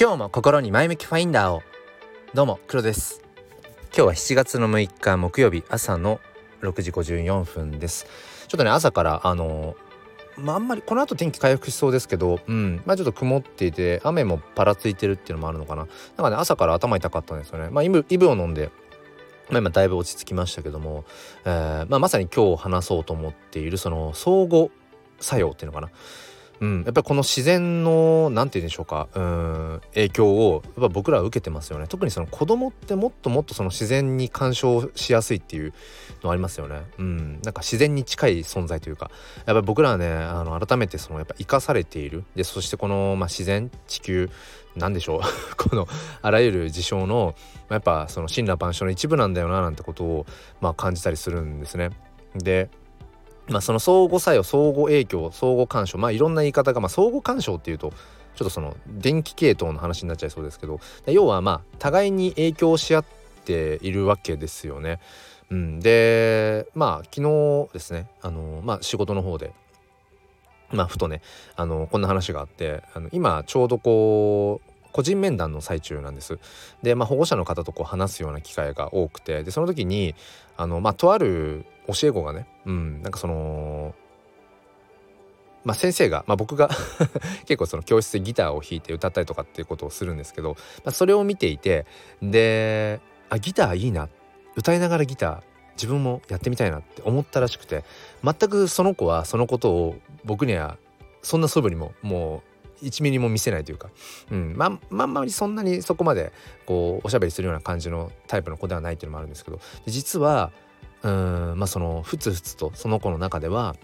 今日も心に前向きファインダーを。どうも黒です。今日は7月の6日木曜日朝の6時54分です。ちょっとね朝からあのまあ、あんまりこの後天気回復しそうですけど、うん、まあちょっと曇っていて雨もパラついてるっていうのもあるのかな。なんかね朝から頭痛かったんですよね。まあイブイブを飲んでまあ、今だいぶ落ち着きましたけども、えーまあ、まさに今日話そうと思っているその相互作用っていうのかな。うん、やっぱりこの自然の何て言うんでしょうか。うん影響をやっぱ僕らは受けてますよね。特にその子供ってもっともっとその自然に干渉しやすいっていうのありますよね。うん。なんか自然に近い存在というか。やっぱり僕らはねあの改めてそのやっぱ生かされている。でそしてこの、まあ、自然地球なんでしょう。このあらゆる事象のまあやっぱその神羅万象の一部なんだよななんてことを、まあ、感じたりするんですね。でまあ、その相互作用相互影響相互干渉まあいろんな言い方が、まあ、相互干渉っていうとちょっとその電気系統の話になっちゃいそうですけど要はまあ互いに影響し合っているわけですよね。うん、でまあ昨日ですねあの、まあ、仕事の方でまあふとねあのこんな話があってあの今ちょうどこう個人面談の最中なんです。で、まあ、保護者の方とこう話すような機会が多くてでその時にあの、まあ、とある教え子がね、うん、なんかそのまあ、先生が、まあ、僕が 結構その教室でギターを弾いて歌ったりとかっていうことをするんですけど、まあ、それを見ていてであギターいいな歌いながらギター自分もやってみたいなって思ったらしくて全くその子はそのことを僕にはそんな素振りももう1ミリも見せないというか、うん、まあまあまりそんなにそこまでこうおしゃべりするような感じのタイプの子ではないっていうのもあるんですけど実はうんまあそのふつふつとその子の中では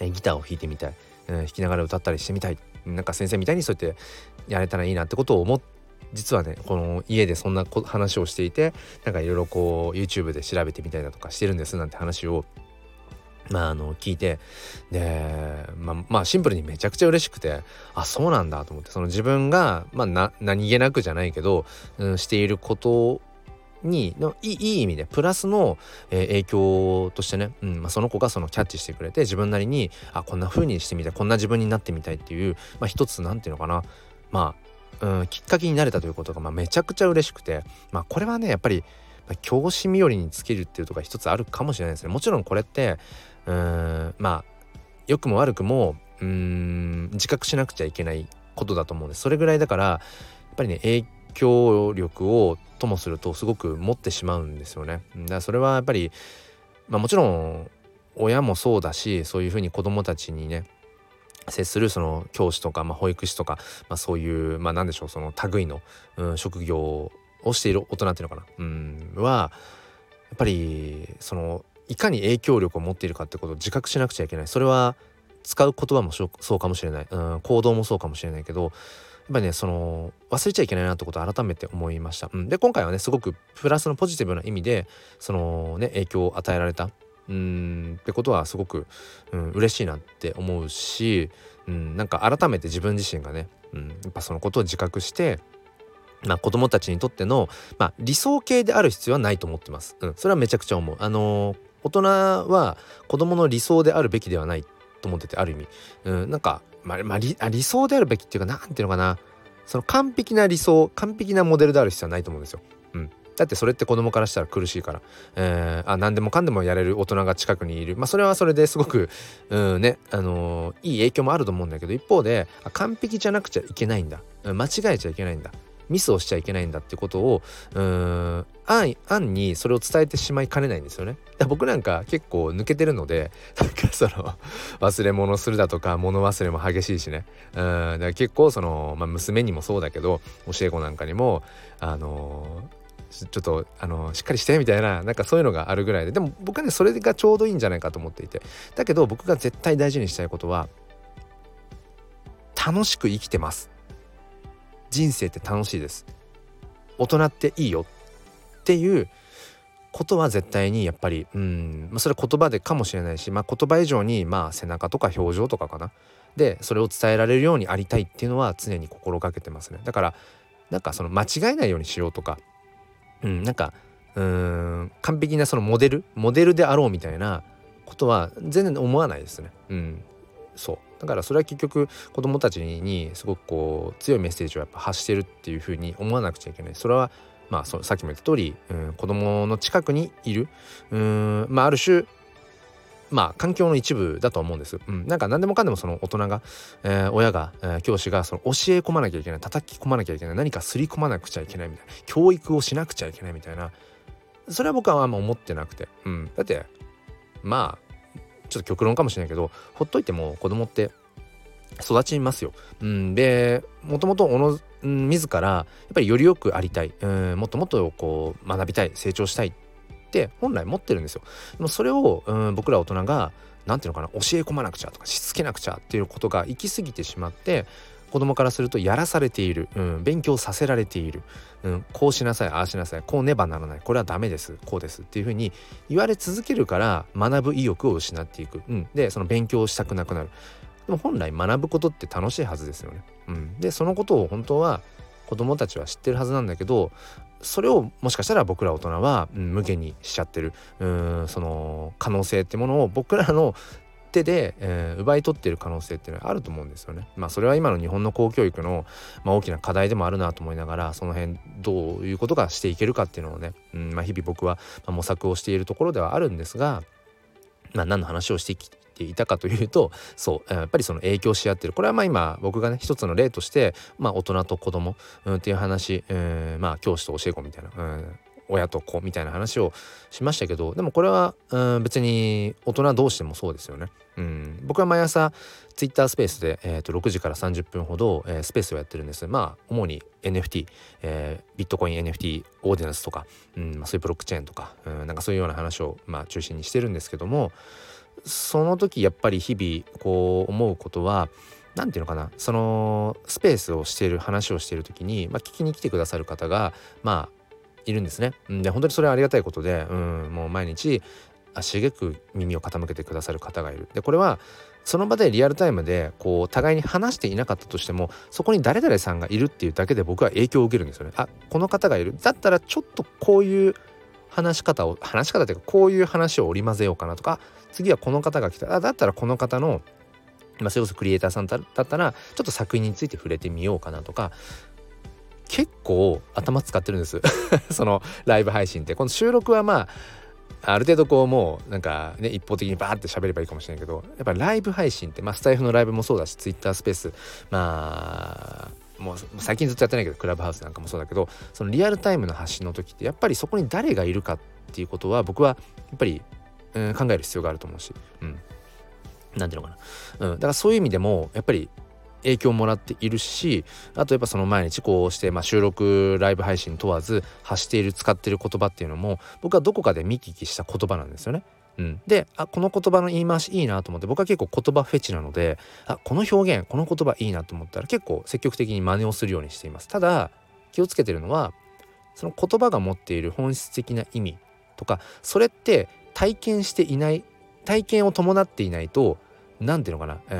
ギターを弾いてみたい、うん、弾きながら歌ったりしてみたい。なんか先生みたいにそうやってやれたらいいなってことを思って実はねこの家でそんな話をしていてなんかいろいろこう YouTube で調べてみたりだとかしてるんですなんて話をまああの聞いて。でまあまあシンプルにめちゃくちゃ嬉しくてあそうなんだと思って。その自分がまあ何気なくじゃないけど、うん、していることにのいい意味でプラスの、えー、影響としてね、うんまあ、その子がそのキャッチしてくれて自分なりにあこんな風にしてみたいこんな自分になってみたいっていう、まあ、一つ何て言うのかなまあ、うん、きっかけになれたということが、まあ、めちゃくちゃ嬉しくて、まあ、これはねやっぱり教師身寄りにつけるっていうとこが一つあるかもしれないですね。もちろんこれってうんまあ良くも悪くもうん自覚しなくちゃいけないことだと思うんです。それぐらいだからやっぱりね影響力をともするとすごく持ってしまうんですよね。だからそれはやっぱり、まあ、もちろん親もそうだしそういうふうに子どもたちにね接するその教師とか、まあ、保育士とか、まあ、そういうまあ何でしょうその類の、うん、職業をしている大人っていうのかな、うん、はやっぱりそのいかに影響力を持っているかってことを自覚しなくちゃいけない。それは使う言葉もそうかもしれない、うん、行動もそうかもしれないけどっぱりねその忘れちゃいけないなってことを改めて思いました。うん、で今回はねすごくプラスのポジティブな意味でそのね影響を与えられた。うん。ってことはすごく、うん、嬉しいなって思うし、うん、なんか改めて自分自身がね、うん、やっぱそのことを自覚してまあ、子供たちにとっての、まあ、理想形である必要はないと思ってます。うん、それはめちゃくちゃ思う。あのー、大人は子供の理想であるべきではないと思っててある意味、うん、なんかまあ、まあ、理理想であるべきっていうか何ていうのかな。その完璧な理想完璧なモデルである必要はないと思うんですよ。うん、だってそれって子供からしたら苦しいから、えー、あ何でもかんでもやれる大人が近くにいる。まあそれはそれですごく、うんねあのー、いい影響もあると思うんだけど一方で完璧じゃなくちゃいけないんだ。間違えちゃいけないんだ。ミスをしちゃいけないんだってことをうん安安にそれを伝えてしまいかねないんですよね。僕なんか結構抜けてるので なんかその忘れ物するだとか物忘れも激しいしね。うんだから結構その、まあ、娘にもそうだけど教え子なんかにもあのー、ちょっとあのしっかりしてみたいななんかそういうのがあるぐらいで。でも僕はねそれがちょうどいいんじゃないかと思っていて。だけど僕が絶対大事にしたいことは楽しく生きてます。人生って楽しいです。大人っていいよっていうことは絶対にやっぱりうん、まあ、それは言葉でかもしれないし、まあ、言葉以上にまあ背中とか表情とかかな。でそれを伝えられるようにありたいっていうのは常に心がけてますね。だからなんかその間違えないようにしようとかうんなんかうん完璧なそのモデルモデルであろうみたいなことは全然思わないですね。うんそう。だからそれは結局子供たちにすごくこう強いメッセージをやっぱ発してるっていうふうに思わなくちゃいけない。それはまあそさっきも言った通り、うん、子供の近くにいる。うんまあある種まあ環境の一部だと思うんです。うん、なんか何でもかんでもその大人が、えー、親が、えー、教師がその教え込まなきゃいけない叩き込まなきゃいけない何かすり込まなくちゃいけないみたいな教育をしなくちゃいけないみたいな。それは僕はあんま思ってなくて、うん、だってまあちょっと極論かもしれないけどほっといても子供って育ちますよ。うん、でもともと、自らやっぱりよりよくありたい、うん、もっともっとこう学びたい成長したいって本来持ってるんですよ。でもそれを、うん、僕ら大人が何て言うのかな教え込まなくちゃとかしつけなくちゃっていうことが行き過ぎてしまって子供からするとやらされている、うん、勉強させられている、うん、こうしなさいああしなさい。こうねばならない。これはダメです。こうです。っていうふうに言われ続けるから学ぶ意欲を失っていく、うん、でその勉強をしたくなくなる。でも本来学ぶことって楽しいはずですよね、うん、でそのことを本当は子供たちは知ってるはずなんだけどそれをもしかしたら僕ら大人は、うん、無限にしちゃってる。うん。その可能性ってものを僕らの手で、えー、奪い取ってる可能性っていうのはあると思うんですよね。まあそれは今の日本の公教育の、まあ、大きな課題でもあるなと思いながらその辺どういうことがしていけるかっていうのをね、うんまあ、日々僕は模索をしているところではあるんですが、まあ、何の話をしてきていたかというとそうやっぱりその影響し合ってるこれはまあ今僕がね一つの例として、まあ、大人と子供、うん、っていう話、えー、まあ教師と教え子みたいな、うん親と子みたいな話をしましたけどでもこれは、うん、別に大人同士でもそうですよね。うん、僕は毎朝ツイッタースペースで、えー、と6時から30分ほど、えー、スペースをやってるんです。まあ主に NFT、えー、ビットコイン NFT オーディナンスとか、うんまあ、そういうブロックチェーンとか、うん、なんかそういうような話を、まあ、中心にしてるんですけどもその時やっぱり日々こう思うことは何て言うのかなそのスペースをしている話をしている時に、まあ、聞きに来てくださる方がまあいるんですね。で本当にそれはありがたいことで、うん、もう毎日足げく耳を傾けてくださる方がいる。でこれはその場でリアルタイムでこう互いに話していなかったとしてもそこに誰々さんがいるっていうだけで僕は影響を受けるんですよね。あこの方がいるだったらちょっとこういう話し方を話し方っていうかこういう話を織り交ぜようかなとか次はこの方が来たあだったらこの方のまあ、それこそクリエイターさんだったらちょっと作品について触れてみようかなとか結構頭使ってるんです。そのライブ配信って。この収録はまあある程度こうもうなんかね一方的にバーって喋ればいいかもしれないけどやっぱライブ配信ってまあスタイフのライブもそうだしツイッタースペースまあもう最近ずっとやってないけどクラブハウスなんかもそうだけどそのリアルタイムの発信の時ってやっぱりそこに誰がいるかっていうことは僕はやっぱり、うん、考える必要があると思うし、うん、なんていうのかな、うん、だからそういう意味でもやっぱり影響をもらっているしあとやっぱその毎日こうして、まあ、収録ライブ配信問わず発している使っている言葉っていうのも僕はどこかで見聞きした言葉なんですよね。うん、であこの言葉の言い回しいいなと思って僕は結構言葉フェチなのであこの表現この言葉いいなと思ったら結構積極的に真似をするようにしています。ただ気をつけてるのはその言葉が持っている本質的な意味とかそれって体験していない体験を伴っていないと何ていうのかな、え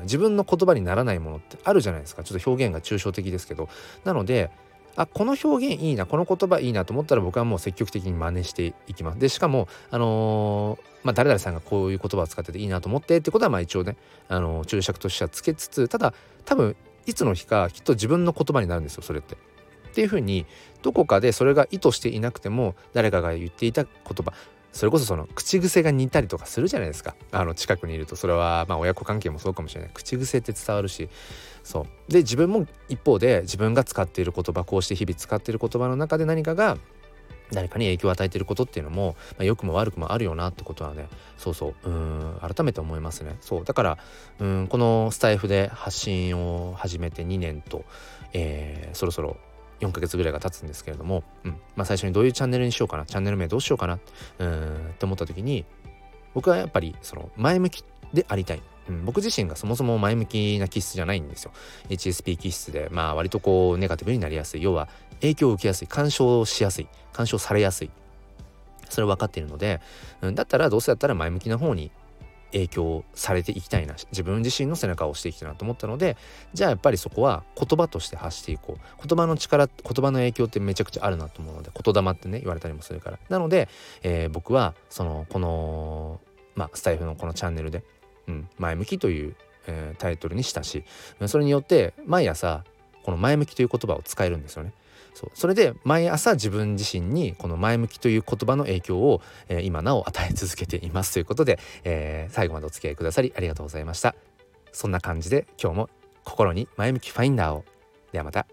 ー、自分の言葉にならないものってあるじゃないですか。ちょっと表現が抽象的ですけど。なのであこの表現いいなこの言葉いいなと思ったら僕はもう積極的に真似していきます。でしかもあのー、まあ誰々さんがこういう言葉を使ってていいなと思ってってことはまあ一応ね、あのー、注釈としてはつけつつただ多分いつの日かきっと自分の言葉になるんですよそれって。っていうふうにどこかでそれが意図していなくても誰かが言っていた言葉。それこそその口癖が似たりとかするじゃないですか。あの近くにいるとそれはまあ親子関係もそうかもしれない。口癖って伝わるし。そう。で自分も一方で自分が使っている言葉こうして日々使っている言葉の中で何かが誰かに影響を与えていることっていうのも、まあ、良くも悪くもあるよなってことはね。そうそう。うん。改めて思いますね。そう。だからうんこのスタイフで発信を始めて2年と、えー、そろそろ4ヶ月ぐらいが経つんですけれども、うん。まあ、最初にどういうチャンネルにしようかなチャンネル名どうしようかなうんって思った時に僕はやっぱりその前向きでありたい、うん、僕自身がそもそも前向きな気質じゃないんですよ。HSP 気質でまあ割とこうネガティブになりやすい。要は影響を受けやすい。干渉しやすい。干渉されやすい。それ分かっているので、うん、だったらどうせだったら前向きな方に影響されていきたいな自分自身の背中を押していきたいなと思ったのでじゃあやっぱりそこは言葉として発していこう言葉の力言葉の影響ってめちゃくちゃあるなと思うので言霊ってね言われたりもするからなので、えー、僕はそのこのまあスタイフのこのチャンネルで、うん、前向きというえー、タイトルにしたしそれによって毎朝この前向きという言葉を使えるんですよね。そうそれで毎朝自分自身にこの前向きという言葉の影響を、えー、今なお与え続けていますということで、えー、最後までお付き合いくださりありがとうございました。そんな感じで今日も心に前向きファインダーをではまた。